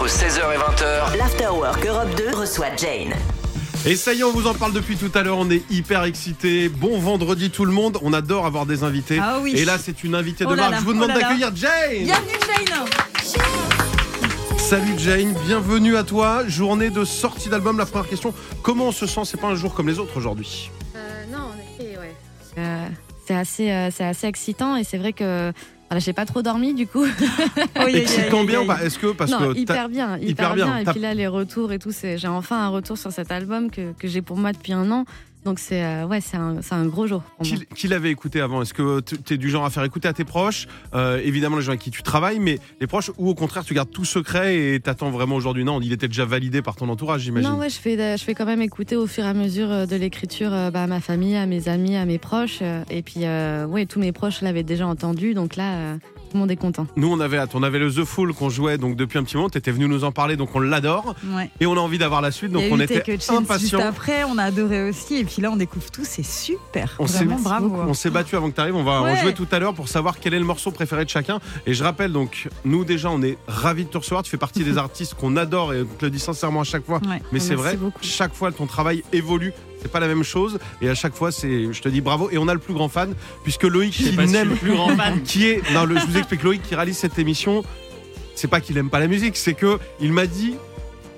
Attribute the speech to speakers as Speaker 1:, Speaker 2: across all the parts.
Speaker 1: Entre 16h et 20h,
Speaker 2: L'Afterwork Europe 2 reçoit Jane.
Speaker 3: Et ça y est, on vous en parle depuis tout à l'heure, on est hyper excités. Bon vendredi tout le monde, on adore avoir des invités.
Speaker 4: Ah oui.
Speaker 3: Et là, c'est une invitée
Speaker 4: Oh
Speaker 3: de
Speaker 4: là
Speaker 3: marque. Je vous
Speaker 4: oh
Speaker 3: demande
Speaker 4: là.
Speaker 3: d'accueillir Jane.
Speaker 4: Bienvenue Jane
Speaker 3: Salut Jane, bienvenue à toi. Journée de sortie d'album. La première question, comment on se sent? C'est pas un jour comme les autres aujourd'hui.
Speaker 5: Euh, non, en effet, ouais. Euh, c'est assez, euh, c'est assez excitant et c'est vrai que voilà, j'ai pas trop dormi du coup.
Speaker 3: Excitant bien Est-ce que parce
Speaker 5: non,
Speaker 3: que
Speaker 5: hyper bien, hyper,
Speaker 3: hyper bien.
Speaker 5: bien. Et puis là, les retours et tout, c'est, j'ai enfin un retour sur cet album que, que j'ai pour moi depuis un an. Donc c'est, euh, ouais, c'est un, gros jour pour moi.
Speaker 3: qui, l'avait écouté avant? Est-ce que tu es du genre à faire écouter à tes proches? Euh, Évidemment, les gens avec qui tu travailles, mais les proches, ou au contraire, tu gardes tout secret et t'attends vraiment aujourd'hui? Non, il était déjà validé par ton entourage, j'imagine.
Speaker 5: Non, ouais, je fais, je fais quand même écouter au fur et à mesure euh, de l'écriture euh, bah, à ma famille, à mes amis, à mes proches. euh, Et puis, euh, ouais, tous mes proches l'avaient déjà entendu. Donc là, euh, tout le monde est content.
Speaker 3: Nous, on avait hâte. On avait le The Fool qu'on jouait donc depuis un petit moment. T'étais venu nous en parler, donc on l'adore.
Speaker 4: Ouais.
Speaker 3: Et on a envie d'avoir la suite, donc on était
Speaker 4: Chance Juste
Speaker 3: impatients.
Speaker 4: après, on a adoré aussi. Et puis là, on découvre tout. C'est super.
Speaker 3: On s'est-
Speaker 4: Vraiment bravo.
Speaker 3: On s'est battu avant que tu arrives. On va en jouer tout à l'heure pour savoir quel est le morceau préféré de chacun. Et je rappelle donc, nous déjà, on est ravis de te recevoir. Tu fais partie des artistes qu'on adore et on te le dit sincèrement à chaque fois.
Speaker 4: Ouais.
Speaker 3: Mais c'est vrai,
Speaker 5: beaucoup.
Speaker 3: chaque fois ton travail évolue. C'est pas la même chose. Et à chaque fois, c'est, je te dis bravo. Et on a le plus grand fan, puisque Loïc, qui n'aime
Speaker 6: plus grand fan.
Speaker 3: qui est. Non, le- je vous explique, Loïc qui réalise cette émission, c'est pas qu'il aime pas la musique, c'est que il m'a dit.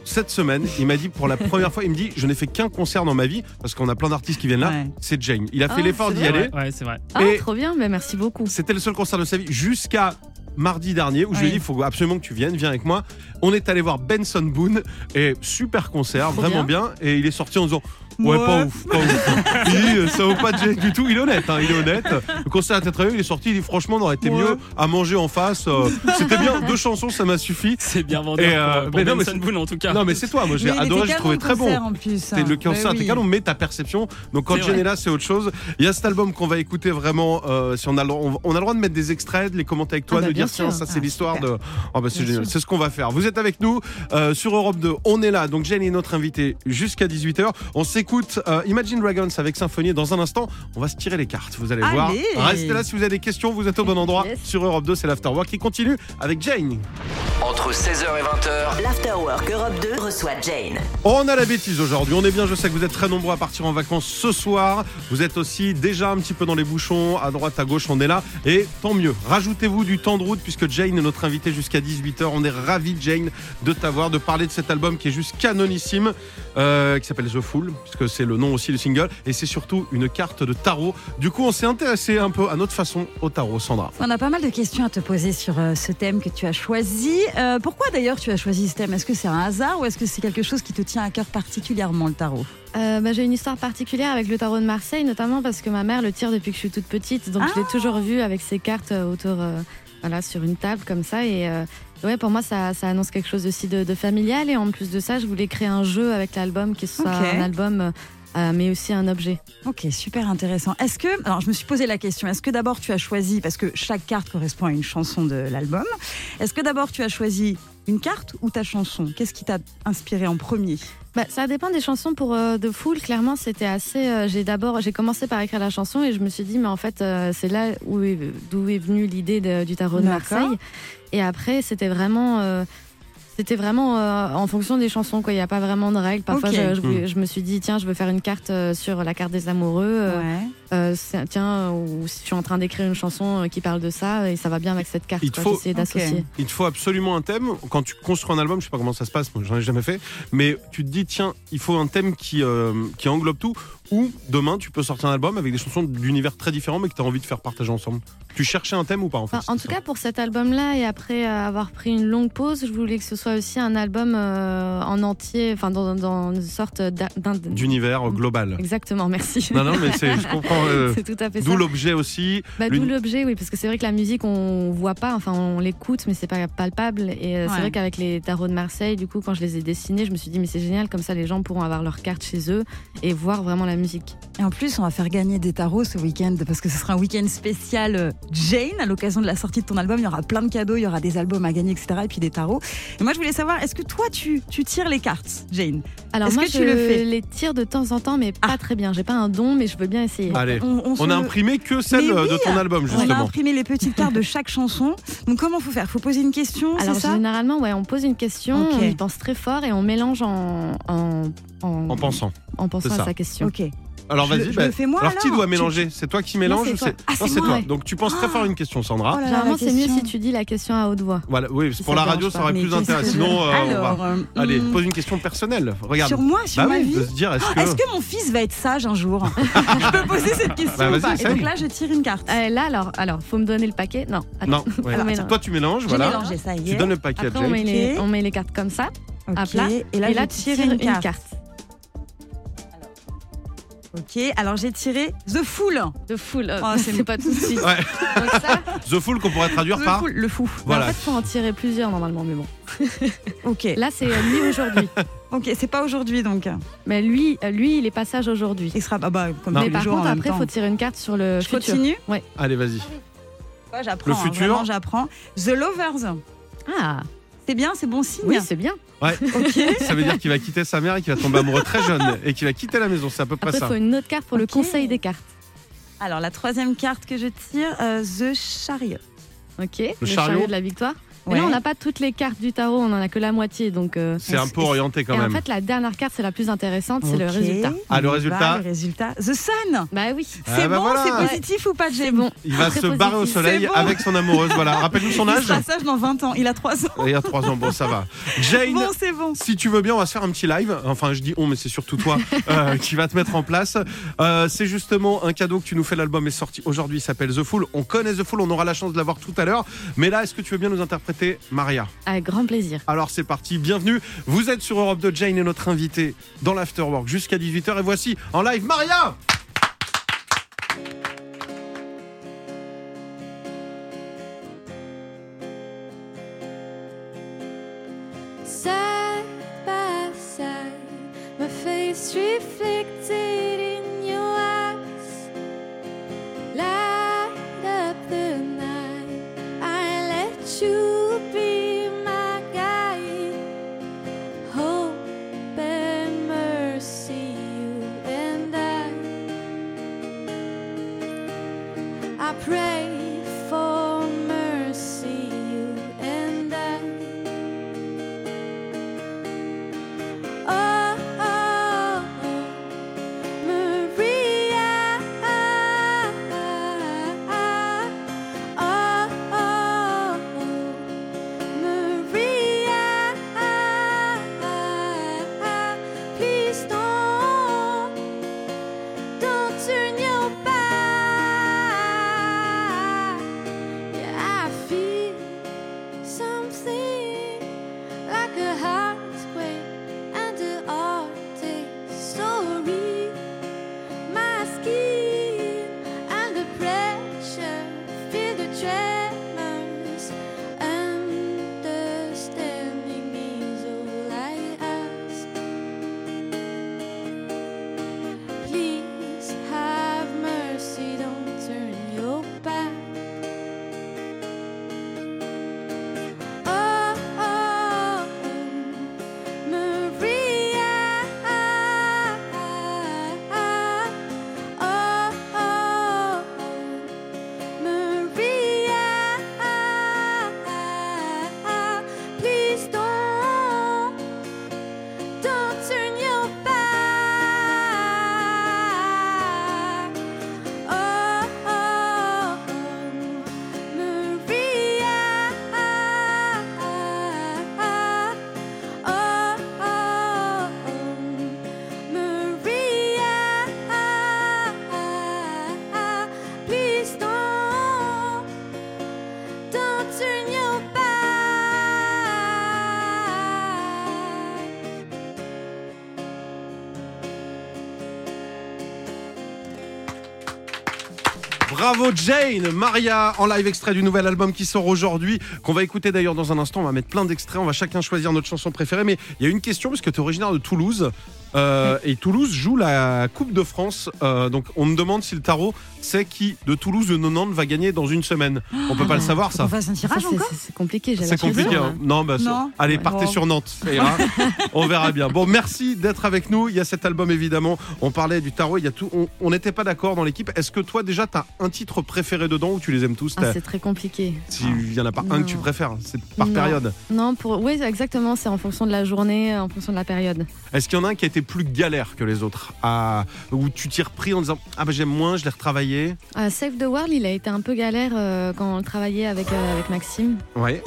Speaker 3: Cette semaine, il m'a dit pour la première fois, il me dit Je n'ai fait qu'un concert dans ma vie, parce qu'on a plein d'artistes qui viennent là,
Speaker 4: Ouais.
Speaker 3: c'est Jane. Il a fait
Speaker 5: Ah,
Speaker 3: l'effort d'y aller.
Speaker 6: Ouais, c'est vrai.
Speaker 5: Ah,
Speaker 3: Et-
Speaker 5: trop bien, mais merci beaucoup.
Speaker 3: C'était le seul concert de sa vie jusqu'à mardi dernier où je lui ai dit il faut absolument que tu viennes, viens avec moi. On est allé voir Benson Boone et super concert,
Speaker 5: Trop
Speaker 3: vraiment bien. Et il est sorti en disant ouais,
Speaker 4: Ouais.
Speaker 3: pas ouf, pas ouf. Il dit ça vaut pas de Jane du tout. Il est honnête, hein, il est honnête. Le concert était très bien. Il est sorti, il dit franchement on aurait été
Speaker 4: Ouais.
Speaker 3: mieux à manger en face. euh, C'était bien, deux chansons ça m'a suffi.
Speaker 6: C'est bien vendeur
Speaker 3: Et, euh,
Speaker 6: pour, pour
Speaker 3: mais non, mais c'est-
Speaker 6: Boone en tout cas.
Speaker 3: Non mais c'est toi, moi j'ai adoré, j'ai trouvé très bon.
Speaker 4: en plus.
Speaker 3: C'est le concert
Speaker 4: oui.
Speaker 3: canon, mais ta perception. Donc quand
Speaker 6: vrai.
Speaker 3: est là, c'est autre chose. Il y a cet album qu'on va écouter vraiment. euh, si on a, le, on, on a le droit de mettre des extraits, de les commenter avec toi,
Speaker 5: Ah bah,
Speaker 3: de dire tiens, ça c'est
Speaker 4: Ah,
Speaker 3: l'histoire de. Oh bah c'est génial. C'est ce qu'on va faire. Vous êtes avec nous sur Europe 2. On est là. Donc Jane est notre invitée jusqu'à 18h. On s'écoute euh, Imagine Dragons avec Symphonie. Dans un instant, on va se tirer les cartes. Vous allez voir. Restez là si vous avez des questions. Vous êtes au bon endroit.
Speaker 5: Yes.
Speaker 3: Sur Europe 2, c'est l'Afterwork qui continue avec Jane.
Speaker 1: entre 16h et 20h,
Speaker 2: L'Afterwork Europe 2 reçoit Jane.
Speaker 3: On a la bêtise aujourd'hui. On est bien. Je sais que vous êtes très nombreux à partir en vacances ce soir. Vous êtes aussi déjà un petit peu dans les bouchons, à droite, à gauche. On est là. Et tant mieux. Rajoutez-vous du temps de route puisque Jane est notre invitée jusqu'à 18h. On est ravis, Jane, de t'avoir, de parler de cet album qui est juste canonissime, euh, qui s'appelle The Fool, puisque c'est le nom aussi du single. Et c'est surtout une carte de tarot. Du coup, on s'est intéressé un peu à notre façon au tarot, Sandra.
Speaker 4: On a pas mal de questions à te poser sur euh, ce thème que tu as choisi. Euh, pourquoi d'ailleurs tu as choisi ce thème? Est-ce que c'est un hasard ou est-ce que c'est quelque chose qui te tient à cœur particulièrement le tarot?
Speaker 5: Euh, bah, j'ai une histoire particulière avec le tarot de Marseille, notamment parce que ma mère le tire depuis que je suis toute petite. Donc je l'ai toujours vu avec ses cartes autour, euh, voilà, sur une table comme ça. Et euh, ouais, pour moi, ça, ça annonce quelque chose aussi de, de familial. Et en plus de ça, je voulais créer un jeu avec l'album qui soit un album, euh, mais aussi un objet.
Speaker 4: Ok, super intéressant. Est-ce que, alors je me suis posé la question, est-ce que d'abord tu as choisi, parce que chaque carte correspond à une chanson de l'album, est-ce que d'abord tu as choisi une carte ou ta chanson? Qu'est-ce qui t'a inspiré en premier?
Speaker 5: Bah, ça dépend des chansons pour euh, The Fool. Clairement, c'était assez. euh, j'ai d'abord, j'ai commencé par écrire la chanson et je me suis dit, mais en fait, euh, c'est là où d'où est venue l'idée de- du tarot de. Marseille. Et après, c'était vraiment. C'était vraiment euh, en fonction des chansons, quoi. Il n'y a pas vraiment de règles. Parfois, je me suis dit, tiens, je veux faire une carte euh, sur la carte des amoureux. euh,
Speaker 4: Ouais.
Speaker 5: Euh, tiens, ou si je suis en train d'écrire une chanson euh, qui parle de ça, et ça va bien avec cette carte.
Speaker 3: Il te
Speaker 5: quoi.
Speaker 3: faut-
Speaker 5: d'associer.
Speaker 3: Il te faut absolument un thème. Quand tu construis un album, je sais pas comment ça se passe, moi j'en ai jamais fait, mais tu te dis, tiens, il faut un thème qui, euh, qui englobe tout, ou demain tu peux sortir un album avec des chansons d'univers très différents, mais que tu as envie de faire partager ensemble. Tu cherchais un thème ou pas en fait
Speaker 5: Enfin, en tout
Speaker 3: ça
Speaker 5: cas, pour cet album-là, et après avoir pris une longue pause, je voulais que ce soit aussi un album euh, en entier, enfin dans, dans une sorte d'un. d'un-
Speaker 3: D'univers global.
Speaker 5: Exactement, merci.
Speaker 3: Non, non, mais c'est, je comprends. Euh,
Speaker 5: c'est tout à fait ça.
Speaker 3: D'où l'objet aussi.
Speaker 5: Bah, D'où l'objet, oui, parce que c'est vrai que la musique, on voit pas, enfin, on l'écoute, mais c'est pas palpable. Et euh,
Speaker 4: Ouais.
Speaker 5: c'est vrai qu'avec les tarots de Marseille, du coup, quand je les ai dessinés, je me suis dit, mais c'est génial, comme ça, les gens pourront avoir leur carte chez eux et voir vraiment la musique.
Speaker 4: Et en plus, on va faire gagner des tarots ce week-end parce que ce sera un week-end spécial euh, Jane à l'occasion de la sortie de ton album. Il y aura plein de cadeaux, il y aura des albums à gagner, etc. Et puis des tarots. Et moi, je voulais savoir, est-ce que toi, tu, tu tires les cartes, Jane?
Speaker 5: Alors
Speaker 4: Est-ce
Speaker 5: moi,
Speaker 4: que tu
Speaker 5: je
Speaker 4: le fais?
Speaker 5: les tire de temps en temps, mais pas
Speaker 4: Ah.
Speaker 5: très bien. J'ai pas un don, mais je veux bien essayer.
Speaker 3: Allez,
Speaker 6: Allez,
Speaker 4: on, on
Speaker 6: On a imprimé que celle euh, de ton album,
Speaker 4: On a
Speaker 6: justement.
Speaker 4: imprimé les petites cartes de chaque chanson. Donc comment faut faire? Faut poser une question,
Speaker 5: Alors
Speaker 4: c'est ça?
Speaker 5: généralement, ouais, on pose une question, on y pense très fort et on mélange en, en,
Speaker 6: En pensant.
Speaker 5: en pensant à sa question.
Speaker 4: Ok.
Speaker 6: Alors vas-y,
Speaker 4: je
Speaker 6: bah,
Speaker 4: le fais moi
Speaker 6: alors qui doit mélanger C'est toi qui mélange
Speaker 5: c'est
Speaker 6: ou
Speaker 5: toi.
Speaker 6: c'est
Speaker 4: Ah,
Speaker 6: Non,
Speaker 4: c'est
Speaker 6: toi. Donc tu penses très fort à une question, Sandra.
Speaker 4: Oh là là,
Speaker 5: Généralement, c'est mieux si tu dis la question à haute voix.
Speaker 6: Voilà, oui, pour la radio, ça aurait plus d'intérêt. Sinon, euh, on va-
Speaker 4: Alors, euh,
Speaker 6: Allez,
Speaker 4: hmm,
Speaker 6: pose une question personnelle. Regarde.
Speaker 4: sur moi, sur
Speaker 6: bah
Speaker 4: ma vie.
Speaker 6: dire, est-ce
Speaker 4: Ah,
Speaker 6: que.
Speaker 4: Est-ce que mon fils va être sage un jour Je peux poser cette question
Speaker 6: Bah,
Speaker 4: ou
Speaker 6: vas-y,
Speaker 4: pas Et donc là, je tire une carte.
Speaker 5: Euh, là, alors, alors, faut me donner le paquet. Non, attends.
Speaker 6: Non,
Speaker 5: mélange.
Speaker 6: toi tu mélanges, voilà.
Speaker 4: mélangé, ça y
Speaker 6: Tu donnes le paquet
Speaker 5: on met, les,
Speaker 4: Ok.
Speaker 5: on met les cartes comme ça.
Speaker 4: Ok.
Speaker 5: à plat.
Speaker 4: Et là,
Speaker 5: et là,
Speaker 4: je
Speaker 5: tu tires
Speaker 4: tire
Speaker 5: une, carte.
Speaker 4: Ok, alors j'ai tiré The Fool.
Speaker 5: De full. euh,
Speaker 4: Oh, c'est
Speaker 5: c'est pas tout de suite.
Speaker 6: Ouais.
Speaker 5: Donc ça,
Speaker 6: The Fool qu'on pourrait traduire
Speaker 4: The
Speaker 6: par.
Speaker 4: Fool, le fou.
Speaker 6: Voilà.
Speaker 5: en fait, faut en tirer plusieurs normalement, mais bon.
Speaker 4: Ok,
Speaker 5: Là, c'est euh, lui aujourd'hui.
Speaker 4: ok, c'est pas aujourd'hui donc.
Speaker 5: Mais lui, euh, lui, il est pas sage aujourd'hui.
Speaker 4: Il sera bah, bah, comme
Speaker 6: Non.
Speaker 4: tous
Speaker 5: Mais
Speaker 4: les
Speaker 5: par
Speaker 4: jours
Speaker 5: contre,
Speaker 4: en même
Speaker 5: après, il
Speaker 4: temps.
Speaker 5: faut tirer une carte sur le
Speaker 4: Je
Speaker 5: futur.
Speaker 4: continue
Speaker 6: Allez, vas-y.
Speaker 4: Ouais, J'apprends.
Speaker 6: Le
Speaker 4: hein,
Speaker 6: futur.
Speaker 4: vraiment, j'apprends. The Lovers.
Speaker 5: Ah,
Speaker 4: C'est bien, c'est bon signe.
Speaker 5: oui, c'est bien.
Speaker 4: ok.
Speaker 6: Ça veut dire qu'il va quitter sa mère et qu'il va tomber amoureux très jeune et qu'il va quitter la maison. C'est à peu près
Speaker 5: Après, il
Speaker 6: ça.
Speaker 5: faut une autre carte pour le conseil des cartes.
Speaker 4: Alors la troisième carte que je tire, euh, The Chariot.
Speaker 5: Ok, le,
Speaker 6: chariot.
Speaker 5: de la victoire. Mais
Speaker 4: Ouais.
Speaker 5: là, on n'a pas toutes les cartes du tarot, on en a que la moitié. Donc, euh,
Speaker 6: C'est un peu orienté quand
Speaker 5: et en
Speaker 6: même.
Speaker 5: fait, la dernière carte, c'est la plus intéressante, c'est le résultat.
Speaker 6: Ah, le
Speaker 4: On y va,
Speaker 6: résultat
Speaker 4: Le résultat. The Sun.
Speaker 5: Bah oui,
Speaker 6: Ah,
Speaker 4: C'est
Speaker 6: bah
Speaker 4: bon,
Speaker 6: voilà.
Speaker 4: c'est positif ou pas, Jay
Speaker 5: c'est bon.
Speaker 6: Il va se barrer au
Speaker 5: positif.
Speaker 6: soleil
Speaker 4: C'est bon.
Speaker 6: avec son amoureuse. Voilà. Rappelle-nous son
Speaker 4: Il
Speaker 6: âge.
Speaker 4: sera sage dans 20 ans. Il a 3 ans.
Speaker 6: Il y a 3 ans. Bon, ça va. Jane.
Speaker 4: Bon, c'est bon.
Speaker 6: Si tu veux bien, on va se faire un petit live. Enfin, je dis on, mais c'est surtout toi euh, qui va te mettre en place. Euh, c'est justement un cadeau que tu nous fais. L'album est sorti aujourd'hui. Il s'appelle The Fool. On connaît The Fool. On aura la chance de l'avoir tout à l'heure. Mais là, est-ce que tu veux bien nous interpréter Maria
Speaker 5: Avec grand plaisir.
Speaker 6: Alors c'est parti. Bienvenue. Vous êtes sur Europe 2. Jane est notre invitée dans l'Afterwork jusqu'à 18h. Et voici en live Maria. Bravo Jane, Maria en live extrait du nouvel album qui sort aujourd'hui, qu'on va écouter d'ailleurs dans un instant. On va mettre plein d'extraits, on va chacun choisir notre chanson préférée. Mais il y a une question, parce que tu es originaire de Toulouse.
Speaker 3: Euh, et Toulouse joue la Coupe de France. Euh, donc on me demande si le tarot sait qui de Toulouse ou de Nantes va gagner dans une semaine. On peut pas le savoir ça.
Speaker 4: qu'on fasse un tirage
Speaker 5: c'est-
Speaker 4: encore
Speaker 5: c'est compliqué.
Speaker 3: C'est compliqué. hein. Non, bah,
Speaker 4: Non.
Speaker 3: allez, partez
Speaker 4: Bon.
Speaker 3: sur Nantes. ça ira. on verra bien. Bon, merci d'être avec nous. Il y a cet album évidemment. On parlait du tarot. Il y a tout. On- On n'était pas d'accord dans l'équipe. Est-ce que toi déjà t'as un titre préféré dedans ou tu les aimes tous
Speaker 5: Ah, c'est très compliqué.
Speaker 3: S'il y en a pas un que tu préfères, c'est par
Speaker 5: Non.
Speaker 3: période.
Speaker 5: Non, pour oui, exactement. C'est en fonction de la journée, en fonction de la période.
Speaker 3: Est-ce qu'il y en a un qui a été plus galère que les autres à... Où tu t'y repris en disant Ah bah j'aime moins, je l'ai retravaillé
Speaker 5: Euh, Save the World, il a été un peu galère euh, quand on travaillait avec, euh, avec Maxime.
Speaker 3: Ouais.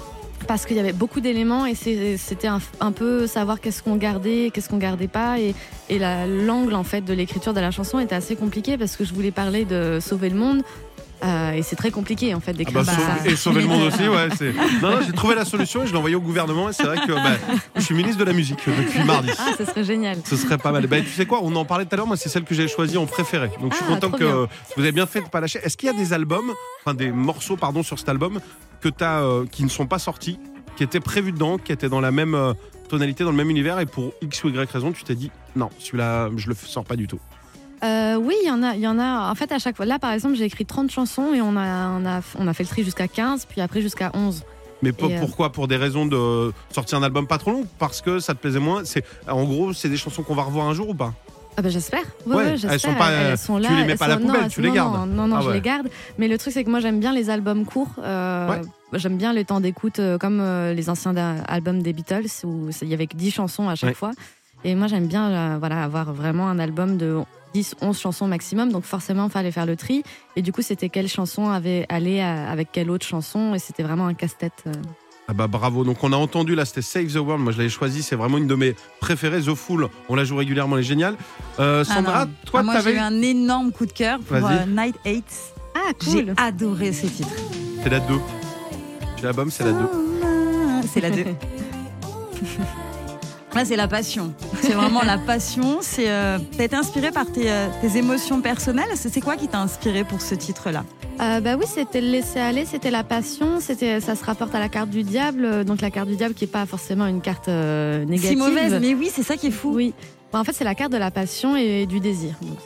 Speaker 5: Parce qu'il y avait beaucoup d'éléments et c'était un, un peu savoir qu'est-ce qu'on gardait, qu'est-ce qu'on gardait pas. Et, et la- l'angle en fait de l'écriture de la chanson était assez compliqué parce que je voulais parler de sauver le monde. Euh, et c'est très compliqué en fait
Speaker 3: Ah
Speaker 5: d'écrire
Speaker 3: bah,
Speaker 5: ça.
Speaker 3: sauver- et sauver le monde aussi, ouais. Non, non, j'ai trouvé la solution et je l'ai envoyé au gouvernement. Et c'est vrai que bah, je suis ministre de la musique depuis mardi.
Speaker 5: Ah, ce serait génial.
Speaker 3: Ce serait pas mal. Bah, tu sais quoi, on en parlait tout à l'heure, moi c'est celle que j'ai choisie en préféré. Donc je suis
Speaker 5: Ah,
Speaker 3: content que
Speaker 5: bien.
Speaker 3: vous avez bien fait de pas lâcher. Est-ce qu'il y a des albums, enfin des morceaux pardon sur cet album que as, euh, qui ne sont pas sortis, qui étaient prévus dedans, qui étaient dans la même euh, tonalité, dans le même univers et pour X ou Y raison, tu t'es dit non, celui-là je le sors pas du tout.
Speaker 5: Euh, oui, il y en a, il y en a. En fait, à chaque fois. Là, par exemple, j'ai écrit 30 chansons et on a, on a, on a fait le tri jusqu'à 15, puis après jusqu'à 11.
Speaker 3: Mais pour-
Speaker 5: euh,
Speaker 3: pourquoi? Pour des raisons de sortir un album pas trop long? Parce que ça te plaisait moins? C'est En gros, c'est des chansons qu'on va revoir un jour ou pas?
Speaker 5: Ah bah j'espère.
Speaker 3: Ouais,
Speaker 5: Ouais,
Speaker 3: elles
Speaker 5: ouais, j'espère.
Speaker 3: sont pas, euh,
Speaker 5: sont
Speaker 3: tu
Speaker 5: là,
Speaker 3: les mets pas à la poubelle,
Speaker 5: non,
Speaker 3: tu les
Speaker 5: non,
Speaker 3: gardes.
Speaker 5: Non, non, non,
Speaker 3: Ah
Speaker 5: je les garde. Mais le truc c'est que moi j'aime bien les albums courts. euh,
Speaker 3: Ouais.
Speaker 5: J'aime bien les temps d'écoute euh, comme les anciens albums des Beatles où il y avait que 10 chansons à chaque fois. Et moi j'aime bien voilà, avoir vraiment un album de 10, 11 chansons maximum. Donc forcément il fallait faire le tri. Et du coup c'était quelle chanson avait allé avec quelle autre chanson. Et c'était vraiment un casse-tête. euh.
Speaker 3: Ah bah bravo, donc on a entendu là c'était Save the World, moi je l'avais choisi, c'est vraiment une de mes préférées, The Fool, on la joue régulièrement, elle est géniale. Euh,
Speaker 4: Ah
Speaker 3: Sandra, toi
Speaker 4: Ah, moi j'ai
Speaker 3: t'avais...
Speaker 4: eu un énorme coup de cœur pour euh, Night 8.
Speaker 5: Ah
Speaker 4: J'ai
Speaker 5: cool.
Speaker 4: adoré ce titre.
Speaker 3: C'est la 2. L'album c'est la 2.
Speaker 4: C'est la 2. Là, c'est la passion. C'est vraiment la passion. C'est, euh, t'as été inspiré par tes, euh, tes émotions personnelles. C'est quoi qui t'a inspiré pour ce titre-là?
Speaker 5: Euh, bah oui, c'était le laisser aller, c'était la passion, c'était ça se rapporte à la carte du diable, donc la carte du diable qui est pas forcément une carte euh, négative.
Speaker 4: Si mauvaise, mais oui, c'est ça qui est fou.
Speaker 5: Oui. Bah, en fait, c'est la carte de la passion et du désir. Donc,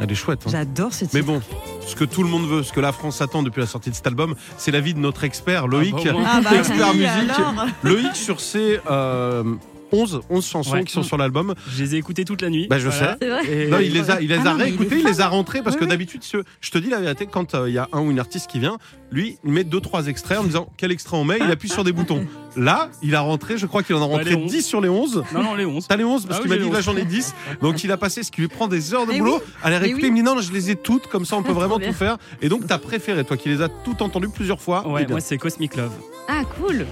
Speaker 3: Elle est chouette. hein.
Speaker 4: J'adore ce titre.
Speaker 3: Mais bon, ce que tout le monde veut, ce que la France attend depuis la sortie de cet album, c'est l'avis de notre expert Loïc,
Speaker 7: bah, au moins.
Speaker 4: Ah bah
Speaker 3: expert musique.
Speaker 4: alors.
Speaker 3: Loïc sur ses euh, 11, 11 chansons
Speaker 7: Ouais.
Speaker 3: qui sont sur l'album.
Speaker 7: Je les ai écoutées toute la nuit.
Speaker 3: Bah, je
Speaker 7: Voilà. Et-
Speaker 3: Non, il les a, il les
Speaker 4: Ah
Speaker 3: a
Speaker 4: non, mais il
Speaker 3: réécoutés,
Speaker 4: est
Speaker 3: il les a rentrés parce
Speaker 4: Oui,
Speaker 3: que d'habitude, je te dis la vérité, quand euh, il y a un ou une artiste qui vient, lui, il met deux trois extraits en me disant quel extrait on met, il appuie sur des boutons. Là, il a rentré, je crois qu'il en a
Speaker 7: Bah,
Speaker 3: rentré
Speaker 7: 11.
Speaker 3: 10 sur les 11.
Speaker 7: Non, non, les 11.
Speaker 3: T'as les 11 parce
Speaker 7: Ah
Speaker 3: qu'il
Speaker 7: oui,
Speaker 3: m'a dit là j'en ai 10. Donc il a passé ce qui lui prend des heures de boulot
Speaker 4: oui.
Speaker 3: à les réécouter.
Speaker 4: oui.
Speaker 3: Il me dit non, je les ai toutes, comme ça on peut vraiment tout faire. Et donc t'as préféré, toi qui les as toutes entendues plusieurs fois.
Speaker 7: Ouais, moi c'est Cosmic Love.
Speaker 5: Ah, cool.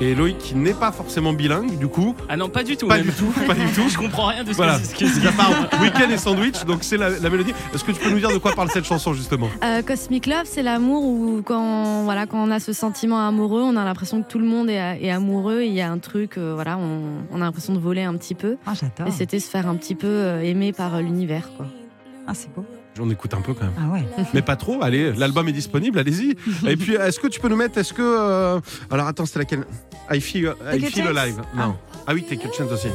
Speaker 3: Et Loïc qui n'est pas forcément bilingue, du coup.
Speaker 7: Ah non, pas du tout.
Speaker 3: Pas
Speaker 7: même.
Speaker 3: du tout, pas du tout.
Speaker 7: Je comprends rien de ce
Speaker 3: Voilà.
Speaker 7: que ce que c'est.
Speaker 3: Pas week-end et sandwich, donc c'est la, la mélodie. Est-ce que tu peux nous dire de quoi parle cette chanson justement?
Speaker 5: Euh, Cosmic Love, c'est l'amour où quand, voilà, quand on a ce sentiment amoureux, on a l'impression que tout le monde est, est amoureux. Il y a un truc, euh, voilà, on, on a l'impression de voler un petit peu.
Speaker 4: Ah, j'adore.
Speaker 5: Et c'était se faire un petit peu euh, aimer par l'univers. quoi.
Speaker 4: Ah, c'est beau.
Speaker 3: J'en écoute un peu quand même.
Speaker 4: Ah ouais.
Speaker 3: Mais pas trop, allez, l'album est disponible, allez-y. Et puis, est-ce que tu peux nous mettre, est-ce que... euh, Alors attends, c'était laquelle? I Feel, I
Speaker 4: Take a
Speaker 3: feel Alive. Non. Ah. oui, Take a Chance aussi.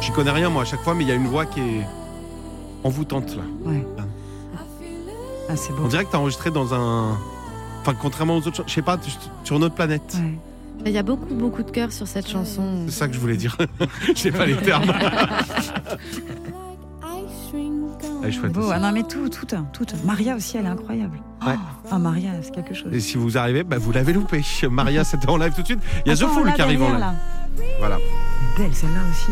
Speaker 3: J'y connais rien moi à chaque fois, mais il y a une voix qui est envoûtante là.
Speaker 4: Ouais. Ah, c'est beau.
Speaker 3: On dirait que t'as enregistré dans un... Enfin, contrairement aux autres, je sais pas, sur une autre planète.
Speaker 4: Ouais.
Speaker 5: Il y a beaucoup, beaucoup de cœur sur cette chanson.
Speaker 3: C'est ça que je voulais dire. Je sais pas les termes. Elle est chouette
Speaker 4: Beau.
Speaker 3: aussi.
Speaker 4: Ah non, mais tout, tout, tout. Maria aussi, elle est incroyable.
Speaker 3: Ouais.
Speaker 4: Ah, Maria, c'est quelque chose.
Speaker 3: Et si vous arrivez, bah, vous l'avez loupé. Maria, c'était en live tout de suite. Il y a The
Speaker 4: Attends,
Speaker 3: Fool
Speaker 4: là,
Speaker 3: qui arrive en live.
Speaker 4: là.
Speaker 3: Voilà.
Speaker 4: Belle celle-là aussi.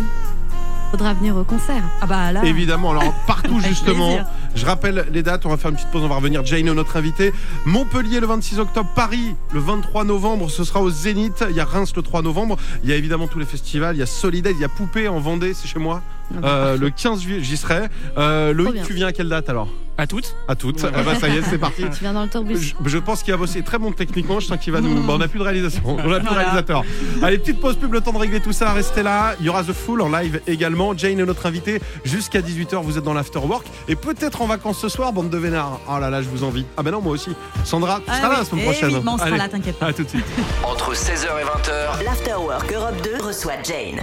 Speaker 5: Faudra venir au concert.
Speaker 4: Ah bah là.
Speaker 3: Évidemment, alors partout justement.
Speaker 4: plaisir.
Speaker 3: Je rappelle les dates, on va faire une petite pause, on va revenir. Jane, notre invité. Montpellier le 26 octobre, Paris le 23 novembre, ce sera au Zénith. Il y a Reims le 3 novembre. Il y a évidemment tous les festivals. Il y a Solidate, il y a Poupée en Vendée, c'est chez moi. Euh, le 15 juillet, j'y serai. Euh, Loïc,
Speaker 5: bien.
Speaker 3: tu viens à quelle date alors?
Speaker 7: À toutes.
Speaker 3: À toutes. Ah bah, ça y est, c'est parti.
Speaker 5: Tu viens dans le tourbus.
Speaker 3: Je, je pense qu'il a bossé très bon techniquement. Je sens qu'il va nous. Bah, on n'a plus de réalisation. On n'a plus de réalisateur. Allez, petite pause pub, le temps de régler tout ça. Restez là. Il y aura The Fool en live également. Jane est notre invitée jusqu'à 18h. Vous êtes dans l'afterwork et peut-être en vacances ce soir, bande de vénards. Oh là là, je vous envie. Ah ben non, moi aussi. Sandra, tu seras là la semaine
Speaker 4: Eh
Speaker 3: prochaine.
Speaker 4: oui, mais on sera
Speaker 3: Allez,
Speaker 4: là, t'inquiète pas.
Speaker 3: À tout de suite.
Speaker 1: Entre 16h et 20h,
Speaker 2: L'Afterwork Europe 2 reçoit Jane.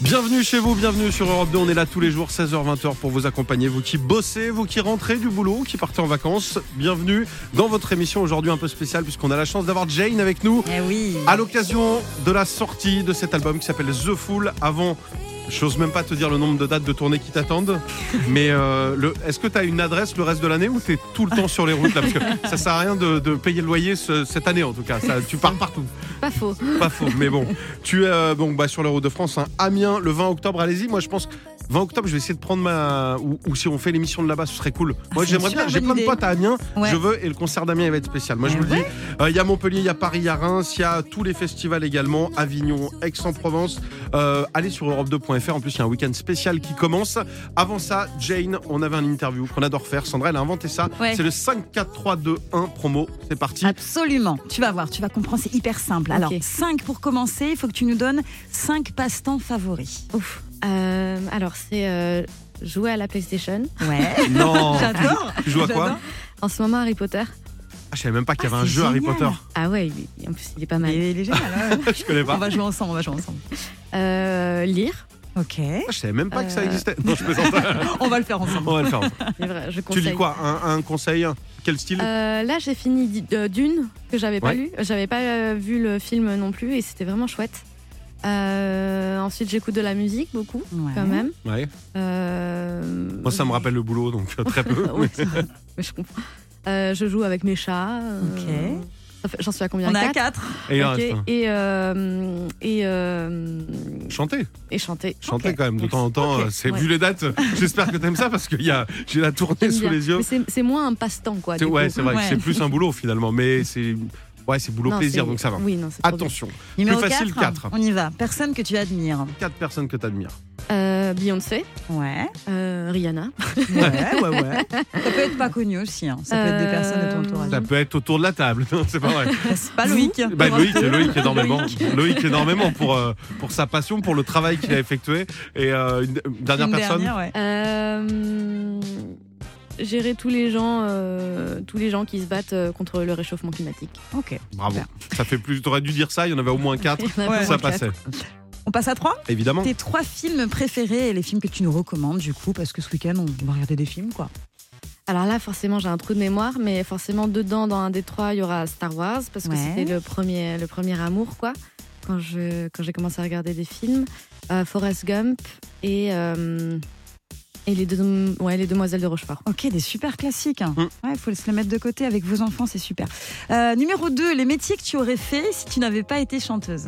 Speaker 3: Bienvenue chez vous, bienvenue sur Europe 2. On est là tous les jours, 16h-20h pour vous accompagner. Vous qui bossez, vous qui rentrez du boulot, qui partez en vacances. Bienvenue dans votre émission aujourd'hui un peu spéciale puisqu'on a la chance d'avoir Jane avec nous
Speaker 4: Eh oui.
Speaker 3: à l'occasion de la sortie de cet album qui s'appelle The Fool. Avant, j'ose même pas te dire le nombre de dates de tournée qui t'attendent. Mais euh, le- est-ce que tu as une adresse le reste de l'année ou tu es tout le temps sur les routes là? Parce que ça sert à rien de, de payer le loyer ce- cette année en tout cas. Ça, tu pars partout.
Speaker 5: Pas faux.
Speaker 3: Pas faux, mais bon. Tu es euh, bon, bah, sur les routes de France, hein. Amiens, le 20 octobre, allez-y. Moi, je pense 20 octobre, je vais essayer de prendre ma. Ou, ou si on fait l'émission de là-bas, ce serait cool. Moi,
Speaker 4: c'est
Speaker 3: j'aimerais bien. J'ai plein de potes à Amiens.
Speaker 4: Ouais.
Speaker 3: Je veux, et le concert d'Amiens, il va être spécial. Moi, je vous le dis. Euh, Il y a Montpellier, il y a Paris, il y a Reims, il y a tous les festivals également. Avignon, Aix-en-Provence. Euh, allez sur Europe2.fr. En plus, il y a un week-end spécial qui commence. Avant ça, Jane, on avait un interview qu'on adore faire. Sandra, elle a inventé ça.
Speaker 4: Ouais.
Speaker 3: C'est le 5, 4, 3, 2, 1 promo. C'est parti.
Speaker 4: Absolument. Tu vas voir, tu vas comprendre, c'est hyper simple. Alors, 5 pour commencer, il faut que tu nous donnes 5 passe-temps favoris.
Speaker 5: Ouf. Euh, alors, c'est euh, jouer à la PlayStation.
Speaker 4: Ouais.
Speaker 3: Non.
Speaker 4: J'adore.
Speaker 3: Tu joues à quoi.
Speaker 5: En ce moment, Harry Potter.
Speaker 3: Ah, je savais même pas qu'il y
Speaker 4: Ah,
Speaker 3: avait un
Speaker 4: c'est
Speaker 3: jeu Harry
Speaker 4: génial.
Speaker 3: Potter.
Speaker 5: Ah ouais, il en plus, il est pas mal.
Speaker 4: Il est, il est génial. ouais.
Speaker 3: je connais
Speaker 4: on
Speaker 3: pas.
Speaker 4: va jouer ensemble, on va jouer ensemble.
Speaker 5: Euh, lire.
Speaker 4: Ok.
Speaker 3: Ah, Je savais même pas que ça
Speaker 5: Euh.
Speaker 3: existait. Non, je plaisante.
Speaker 4: On va le faire ensemble.
Speaker 3: On va le faire.
Speaker 5: C'est vrai, je
Speaker 3: tu
Speaker 5: conseille.
Speaker 3: lis quoi un, un conseil Quel style?
Speaker 5: Euh, là, j'ai fini Di- euh, Dune, que j'avais pas
Speaker 3: Ouais.
Speaker 5: lu. J'avais pas euh, vu le film non plus et c'était vraiment chouette. Euh, ensuite, j'écoute de la musique beaucoup,
Speaker 4: Ouais.
Speaker 5: quand même.
Speaker 3: Ouais.
Speaker 5: Euh,
Speaker 3: Moi, ça me rappelle le boulot, donc euh, très peu.
Speaker 5: Ouais, mais je comprends. Euh, je joue avec mes chats.
Speaker 4: Ok.
Speaker 5: J'en suis à combien?
Speaker 4: On est à
Speaker 5: Quatre
Speaker 4: 4.
Speaker 3: Et.
Speaker 5: Et, euh, et, euh,
Speaker 3: Chanter,
Speaker 5: et chanter.
Speaker 3: chanter quand même de temps en temps. C'est
Speaker 5: Ouais.
Speaker 3: vu les dates. J'espère que t'aimes ça parce que y a, j'ai la tournée sous
Speaker 5: bien.
Speaker 3: les yeux.
Speaker 5: C'est- moins un passe-temps, quoi.
Speaker 3: C'est- ouais, vrai c'est plus un boulot finalement, mais c'est ouais, c'est boulot
Speaker 5: Non,
Speaker 3: plaisir, donc ça va.
Speaker 5: Oui, non.
Speaker 3: Attention,
Speaker 4: Numéro
Speaker 3: Plus facile,
Speaker 4: 4.
Speaker 3: quatre.
Speaker 4: On y va. Personne que tu admires.
Speaker 3: quatre personnes que t'admires.
Speaker 5: Euh, Beyoncé,
Speaker 4: Ouais.
Speaker 5: euh, Rihanna.
Speaker 4: Ouais, ouais, ouais. Ça peut être pas connu aussi. hein. Ça peut être des
Speaker 5: Euh,
Speaker 4: personnes de ton entourage.
Speaker 3: Ça peut être autour de la table, non, c'est pas vrai.
Speaker 4: C'est pas Loïc.
Speaker 3: Bah, Loïc, Loïc énormément. Loïc énormément pour, euh, pour sa passion, pour le travail qu'il a effectué. Et euh, une, une dernière
Speaker 4: Une
Speaker 3: personne
Speaker 4: dernière, ouais.
Speaker 5: Gérer tous les gens, euh, tous les gens qui se battent euh, contre le réchauffement climatique.
Speaker 4: Ok.
Speaker 3: Bravo.
Speaker 4: Super.
Speaker 3: Ça fait plus. T'aurais dû dire ça, il y en avait au moins quatre.
Speaker 4: Ouais.
Speaker 3: Ça
Speaker 5: quatre.
Speaker 3: passait.
Speaker 4: On passe à 3
Speaker 3: Évidemment.
Speaker 4: Tes trois films préférés et les films que tu nous recommandes du coup parce que ce week-end on va regarder des films quoi.
Speaker 5: Alors là, forcément, j'ai un trou de mémoire, mais forcément, dedans, dans un des trois, il y aura Star Wars, parce que
Speaker 4: Ouais.
Speaker 5: c'était le premier, le premier amour, quoi, quand je quand j'ai commencé à regarder des films. Euh, Forrest Gump et, euh, et les, deux, ouais, les Demoiselles de Rochefort.
Speaker 4: Ok, des super classiques. hein.
Speaker 3: Mm.
Speaker 4: Ouais, faut se les mettre de côté avec vos enfants, c'est super. Euh, numéro 2, les métiers que tu aurais fait si tu n'avais pas été chanteuse?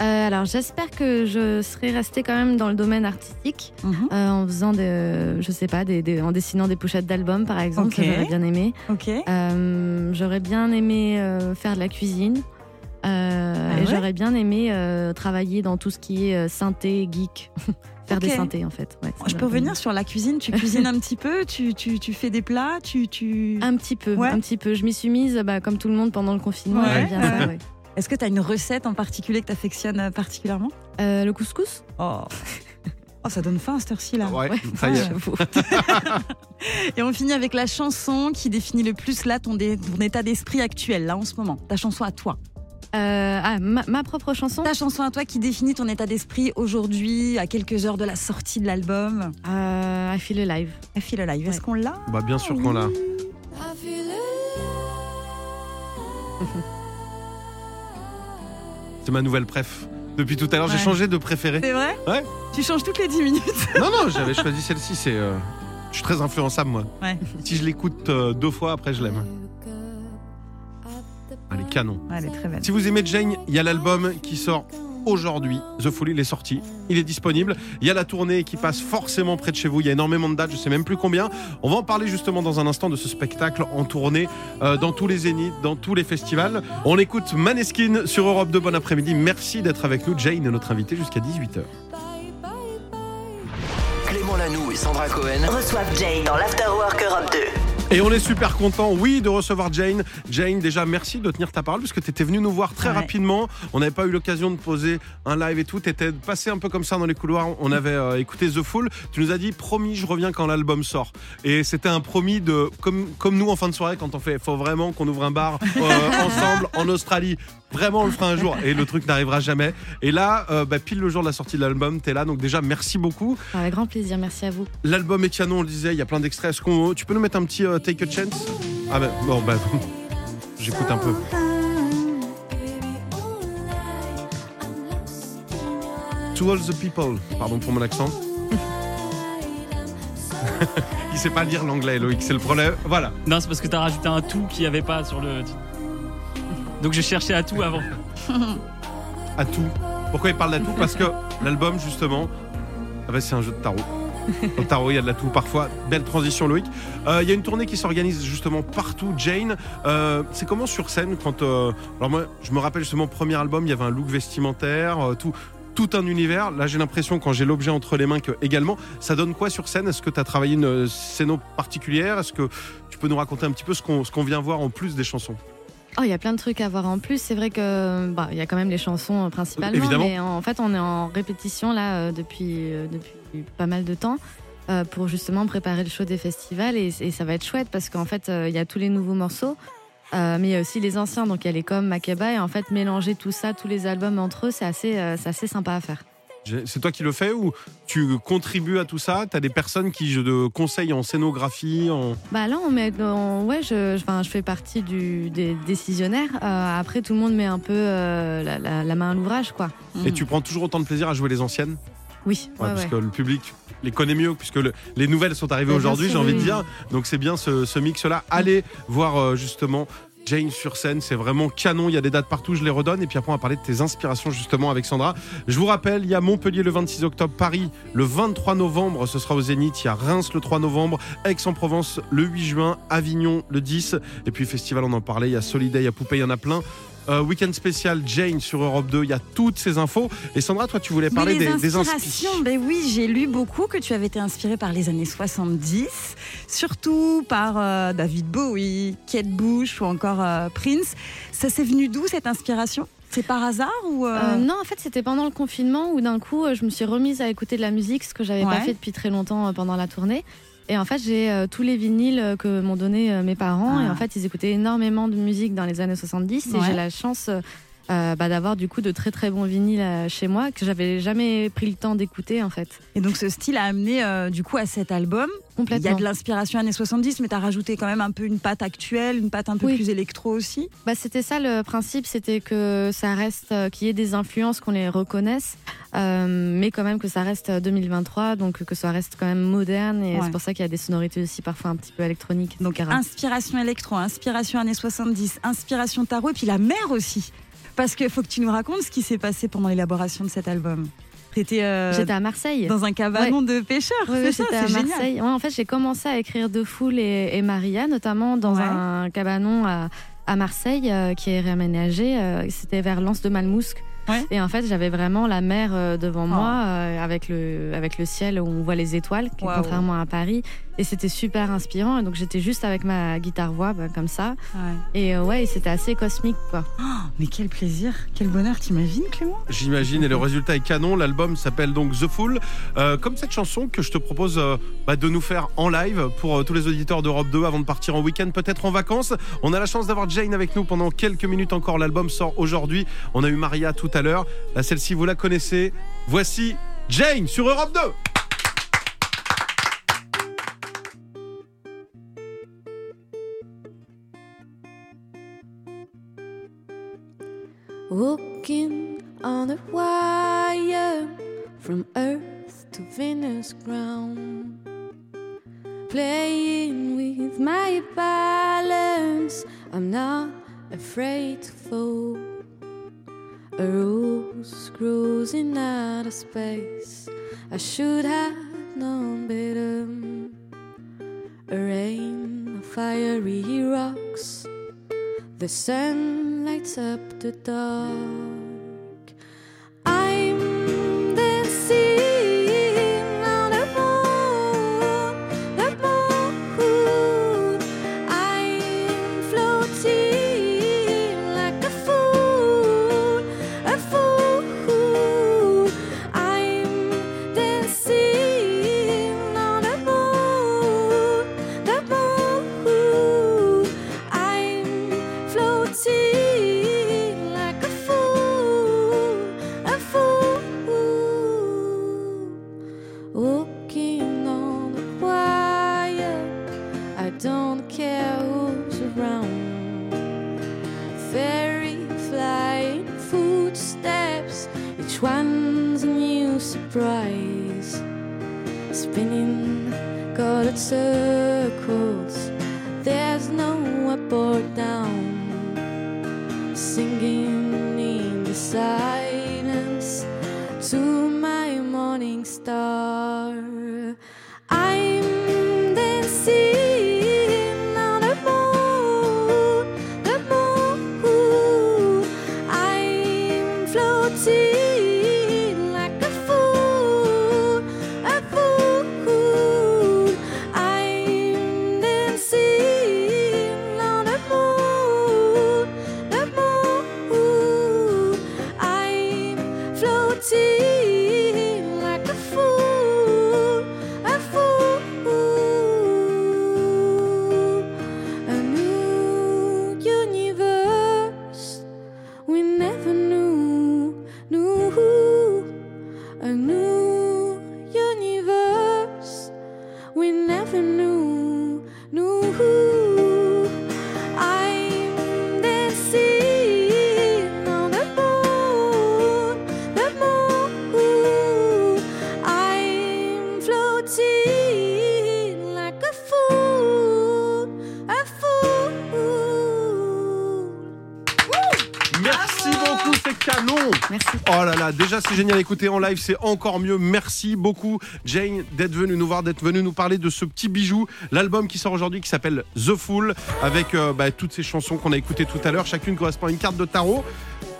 Speaker 5: Euh, alors, j'espère que je serai restée quand même dans le domaine artistique,
Speaker 4: Mhm.
Speaker 5: euh, en faisant des, je sais pas, des, des- en dessinant des pochettes d'albums, par exemple,
Speaker 4: Ok.
Speaker 5: ça, j'aurais bien aimé.
Speaker 4: Ok.
Speaker 5: Euh, j'aurais bien aimé euh, faire de la cuisine. Euh,
Speaker 4: Ah
Speaker 5: et
Speaker 4: ouais?
Speaker 5: j'aurais bien aimé euh, travailler dans tout ce qui est synthé, geek. faire des synthés, en fait. Ouais,
Speaker 4: Je peux revenir sur la cuisine. Tu cuisines un petit peu, tu, tu, tu fais des plats, tu. tu...
Speaker 5: Un petit peu,
Speaker 4: Ouais.
Speaker 5: un petit peu. Je m'y suis mise, bah, comme tout le monde, pendant le confinement.
Speaker 4: Ouais. Est-ce que tu as une recette en particulier que tu affectionnes particulièrement?
Speaker 5: Euh, le couscous?
Speaker 4: Oh. oh, ça donne faim à cette heure-ci là.
Speaker 3: Ouais,
Speaker 5: Ouais.
Speaker 3: ça y est.
Speaker 5: J'avoue.
Speaker 4: Et on finit avec la chanson qui définit le plus là ton, dé- ton état d'esprit actuel, là en ce moment. Ta chanson à toi.
Speaker 5: Euh, ah, ma, ma propre chanson
Speaker 4: Ta chanson à toi qui définit ton état d'esprit aujourd'hui, à quelques heures de la sortie de l'album.
Speaker 5: euh, I Feel Alive.
Speaker 4: I Feel Alive, est-ce qu'on l'a
Speaker 3: Bah, bien sûr qu'on l'a.
Speaker 6: I feel
Speaker 3: C'est ma nouvelle préf. Depuis tout à l'heure, j'ai changé de préféré.
Speaker 4: C'est vrai
Speaker 3: Ouais.
Speaker 4: Tu changes toutes les 10 minutes.
Speaker 3: Non, non, j'avais choisi celle-ci. C'est, euh, je suis très influençable moi.
Speaker 4: Ouais.
Speaker 3: Si je l'écoute euh, deux fois, après je l'aime. Canon.
Speaker 4: Ouais, elle est très belle.
Speaker 3: Si vous aimez Jane, il y a l'album qui sort aujourd'hui. The Fool, il est sorti. Il est disponible. Il y a la tournée qui passe forcément près de chez vous. Il y a énormément de dates, je sais même plus combien. On va en parler justement dans un instant de ce spectacle en tournée euh, dans tous les zéniths, dans tous les festivals. On écoute Maneskin sur Europe 2. Bon après-midi. Merci d'être avec nous. Jane est notre invitée jusqu'à 18h.
Speaker 1: Manu et Sandra Cohen
Speaker 2: Reçoivent Jane dans l'Afterwork Europe 2.
Speaker 3: Et on est super content, oui, de recevoir Jane. Jane, déjà, merci de tenir ta parole parce que tu étais venue nous voir très
Speaker 4: Ouais.
Speaker 3: rapidement. On n'avait pas eu l'occasion de poser un live et tout. Tu étais passé un peu comme ça dans les couloirs. On avait euh, écouté The Fool. Tu nous as dit, promis, je reviens quand l'album sort. Et c'était un promis de, comme, comme nous en fin de soirée, quand on fait, faut vraiment qu'on ouvre un bar euh, ensemble en Australie. Vraiment, on le fera un jour. Et le truc n'arrivera jamais. Et là, euh, bah, pile le jour de la sortie de l'album, t'es là. Donc déjà, merci beaucoup.
Speaker 5: Avec grand plaisir, merci à vous.
Speaker 3: L'album est canon, on le disait, il y a plein d'extraits. Est-ce qu'on, tu peux nous mettre un petit euh, Take a Chance? Ah ben, bon, bah, j'écoute un peu. To all the people, pardon pour mon accent. il sait pas lire l'anglais, Loïc, c'est le problème. Voilà.
Speaker 7: Non, c'est parce que t'as rajouté un tout qu'il n'y avait pas sur le. Donc je cherchais à tout avant.
Speaker 3: à tout. Pourquoi il parle d'à tout? Parce que l'album, justement, ah bah, c'est un jeu de tarot. Au tarot, il y a de la tout parfois. Belle transition, Loïc. Euh, Il y a une tournée qui s'organise justement partout. Jane, euh, c'est comment sur scène quand. euh, alors, moi, je me rappelle justement, premier album, il y avait un look vestimentaire, tout. Tout un univers. Là, j'ai l'impression, quand j'ai l'objet entre les mains, que également, ça donne quoi sur scène? Est-ce que tu as travaillé une scéno particulière? Est-ce que tu peux nous raconter un petit peu ce qu'on ce qu'on vient voir en plus des chansons?
Speaker 5: Oh, il y a plein de trucs à voir en plus. C'est vrai que bah, il y a quand même les chansons euh, principalement,
Speaker 3: Évidemment.
Speaker 5: mais en fait, on est en répétition là euh, depuis euh, depuis pas mal de temps euh, pour justement préparer le show des festivals et, et ça va être chouette parce qu'en fait, euh, il y a tous les nouveaux morceaux. euh, mais il y a aussi les anciens, donc il y a les comme Makeba, et en fait mélanger tout ça, tous les albums entre eux, c'est assez, c'est assez sympa à faire.
Speaker 3: C'est toi qui le fais ou tu contribues à tout ça? Tu as des personnes qui je te conseillent en scénographie en...
Speaker 5: Bah là, on met, ouais, je, je, enfin, je fais partie du, des décisionnaires. Euh, après, tout le monde met un peu euh, la, la- la main à l'ouvrage, quoi.
Speaker 3: Et tu prends toujours autant de plaisir à jouer les anciennes?
Speaker 5: Oui,
Speaker 3: Ouais,
Speaker 5: ouais,
Speaker 3: Parce
Speaker 5: ouais.
Speaker 3: que le public les connaît mieux, puisque le- les nouvelles sont arrivées
Speaker 5: bien
Speaker 3: aujourd'hui, j'ai envie de dire. Donc c'est bien ce, ce mix-là. Allez voir euh, justement Jane sur scène, c'est vraiment canon. Il y a des dates partout, je les redonne. Et puis après, on va parler de tes inspirations justement avec Sandra. Je vous rappelle, il y a Montpellier le 26 octobre, Paris le 23 novembre, ce sera au Zénith. Il y a Reims le 3 novembre, Aix-en-Provence le 8 juin, Avignon le 10. Et puis festival, on en parlait, il y a Soliday, il y a Poupée, il y en a plein. Euh, Week-end spécial Jane sur Europe 2, il y a toutes ces infos. Et Sandra, toi, tu voulais parler
Speaker 4: Mais les
Speaker 3: des, des
Speaker 4: inspirations,
Speaker 3: inspi-
Speaker 4: ben oui, j'ai lu beaucoup que tu avais été inspiré par les années 70, surtout par euh, David Bowie, Kate Bush ou encore euh, Prince. Ça s'est venu d'où cette inspiration? C'est par hasard ou euh,
Speaker 5: Euh, non, en fait, c'était pendant le confinement où d'un coup, je me suis remise à écouter de la musique, ce que j'avais pas
Speaker 4: Ouais.
Speaker 5: fait depuis très longtemps pendant la tournée. Et en fait, j'ai euh, tous les vinyles euh, que m'ont donné euh, mes parents.
Speaker 4: Ah.
Speaker 5: Et en fait, ils écoutaient énormément de musique dans les années 70. Et j'ai la chance euh, bah, d'avoir du coup de très très bons vinyles euh, chez moi que j'avais jamais pris le temps d'écouter en fait.
Speaker 4: Et donc ce style a amené euh, du coup à cet album. Il y
Speaker 5: Complètement.
Speaker 4: a de l'inspiration années 70, mais tu as rajouté quand même un peu une patte actuelle, une patte un peu
Speaker 5: Oui.
Speaker 4: plus électro aussi.
Speaker 5: Bah, c'était ça le principe, c'était que ça reste, euh, qu'il y ait des influences, qu'on les reconnaisse, mais quand même que ça reste 2023, donc que ça reste quand même moderne, et
Speaker 4: Ouais.
Speaker 5: c'est pour ça qu'il y a des sonorités aussi parfois un petit peu électroniques.
Speaker 4: Donc
Speaker 5: etc.
Speaker 4: inspiration électro, inspiration années 70, inspiration tarot, et puis la mer aussi. Parce qu'il faut que tu nous racontes ce qui s'est passé pendant l'élaboration de cet album. Euh,
Speaker 5: J'étais à Marseille.
Speaker 4: dans un cabanon de pêcheurs,
Speaker 5: Ouais,
Speaker 4: c'est
Speaker 5: à
Speaker 4: c'est génial.
Speaker 5: Marseille. Ouais, en fait, j'ai commencé à écrire De Foule et, et Maria, notamment dans un cabanon à, à Marseille euh, qui est réaménagé. euh, C'était vers l'Anse de Malmousque.
Speaker 4: Ouais.
Speaker 5: Et en fait, j'avais vraiment la mer devant
Speaker 4: Oh.
Speaker 5: moi, avec, le, avec le ciel où on voit les étoiles, contrairement à Paris. Et c'était super inspirant. Et donc, j'étais juste avec ma guitare-voix, bah, comme ça.
Speaker 4: Ouais.
Speaker 5: Et euh, ouais, et c'était assez cosmique, quoi.
Speaker 4: Oh, mais quel plaisir, quel bonheur, t'imagines Clément?
Speaker 3: J'imagine, et le résultat est canon. L'album s'appelle donc The Fool. Euh, comme cette chanson que je te propose euh, bah, de nous faire en live pour euh, tous les auditeurs d'Europe 2 avant de partir en week-end, peut-être en vacances. On a la chance d'avoir Jane avec nous pendant quelques minutes encore. L'album sort aujourd'hui. On a eu Maria tout à l'heure. Là, celle-ci, vous la connaissez. Voici Jane sur Europe 2.
Speaker 6: Walking on a wire from Earth to Venus ground. Playing with my balance, I'm not afraid to fall. A rose grows in outer space. I should have known better. A rain of fiery rocks. The sun lights up the dark. 我记
Speaker 3: Merci. Oh là là, déjà c'est génial écouter en live, c'est encore mieux. Merci beaucoup Jane d'être venue nous voir, d'être venue nous parler de ce petit bijou, l'album qui sort aujourd'hui qui s'appelle The Fool avec euh, bah, toutes ces chansons qu'on a écoutées tout à l'heure, chacune correspond à une carte de tarot.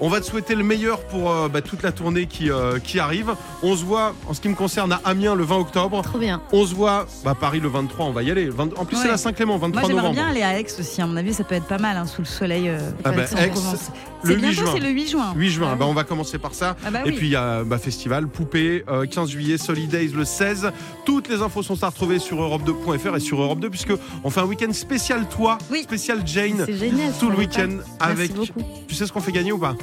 Speaker 3: On va te souhaiter le meilleur pour euh, bah, toute la tournée qui, euh, qui arrive. On se voit, en ce qui me concerne, à Amiens le 20 octobre.
Speaker 5: Trop bien.
Speaker 3: On se voit, bah, Paris le 23, on va y aller. Le 20 En plus,
Speaker 4: Ouais.
Speaker 3: c'est la Saint-Clément,
Speaker 4: Moi,
Speaker 3: 23
Speaker 4: j'aimerais
Speaker 3: novembre.
Speaker 4: bien aller à Aix aussi. À mon avis, ça peut être pas mal hein, sous le soleil. euh,
Speaker 3: Ah bah,
Speaker 4: en
Speaker 3: Aix,
Speaker 4: Provence.
Speaker 3: le
Speaker 4: C'est
Speaker 3: 8
Speaker 4: bientôt,
Speaker 3: juin.
Speaker 4: c'est le 8 juin.
Speaker 3: 8 juin,
Speaker 4: Ah
Speaker 3: bah, on va commencer par ça.
Speaker 4: Ah bah
Speaker 3: Et puis il y a bah, festival, Poupée, euh, 15 juillet, Solidays le 16. Toutes les infos sont à retrouver sur europe2.fr et sur Europe 2 puisque on fait un week-end spécial toi,
Speaker 4: Oui.
Speaker 3: spécial Jane,
Speaker 5: C'est génial.
Speaker 3: tout le week-end avec.
Speaker 5: Merci beaucoup.
Speaker 3: Tu sais ce qu'on fait gagner ou pas?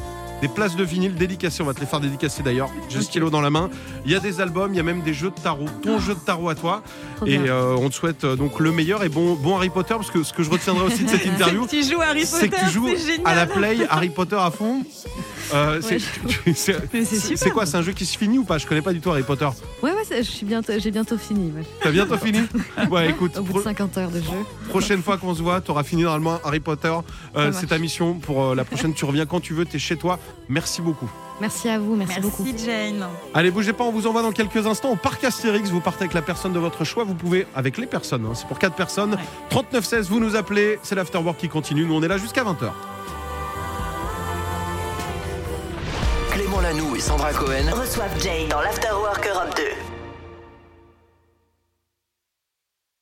Speaker 3: Des places de vinyle dédicacées, on va te les faire dédicacer d'ailleurs. J'ai stylo dans la main. Il y a des albums, il y a même des jeux de tarot. Ton jeu de tarot à toi.
Speaker 5: Trop
Speaker 3: Et euh, on te souhaite euh, donc le meilleur et bon, bon Harry Potter parce que ce que je retiendrai aussi de cette interview,
Speaker 4: Tu joues Harry
Speaker 3: c'est
Speaker 4: Potter,
Speaker 3: que tu joues
Speaker 4: c'est
Speaker 3: à la play Harry Potter à fond. Euh, c'est- quoi C'est un jeu qui se finit ou pas? Je connais pas du tout Harry Potter.
Speaker 5: Ouais, ouais, suis bientôt, j'ai bientôt fini. ouais.
Speaker 3: T'as bientôt fini? Ouais, écoute,
Speaker 5: Au bout de 50 heures de jeu.
Speaker 3: prochaine fois qu'on se voit, t'auras fini normalement Harry Potter. Euh, c'est ta mission pour euh, la prochaine. Tu reviens quand tu veux, t'es chez toi. Merci beaucoup.
Speaker 5: Merci à vous, merci,
Speaker 4: Merci
Speaker 5: beaucoup.
Speaker 4: Jane.
Speaker 3: Allez, bougez pas, on vous envoie dans quelques instants au parc Astérix. Vous partez avec la personne de votre choix. Vous pouvez, avec les personnes, hein, c'est pour 4 personnes.
Speaker 4: Ouais.
Speaker 3: 3916, vous nous appelez. C'est l'afterwork qui continue. Nous, on est là jusqu'à 20h.
Speaker 1: Clément Lanoux et Sandra Cohen
Speaker 2: Reçoivent Jay dans l'Afterwork Europe 2.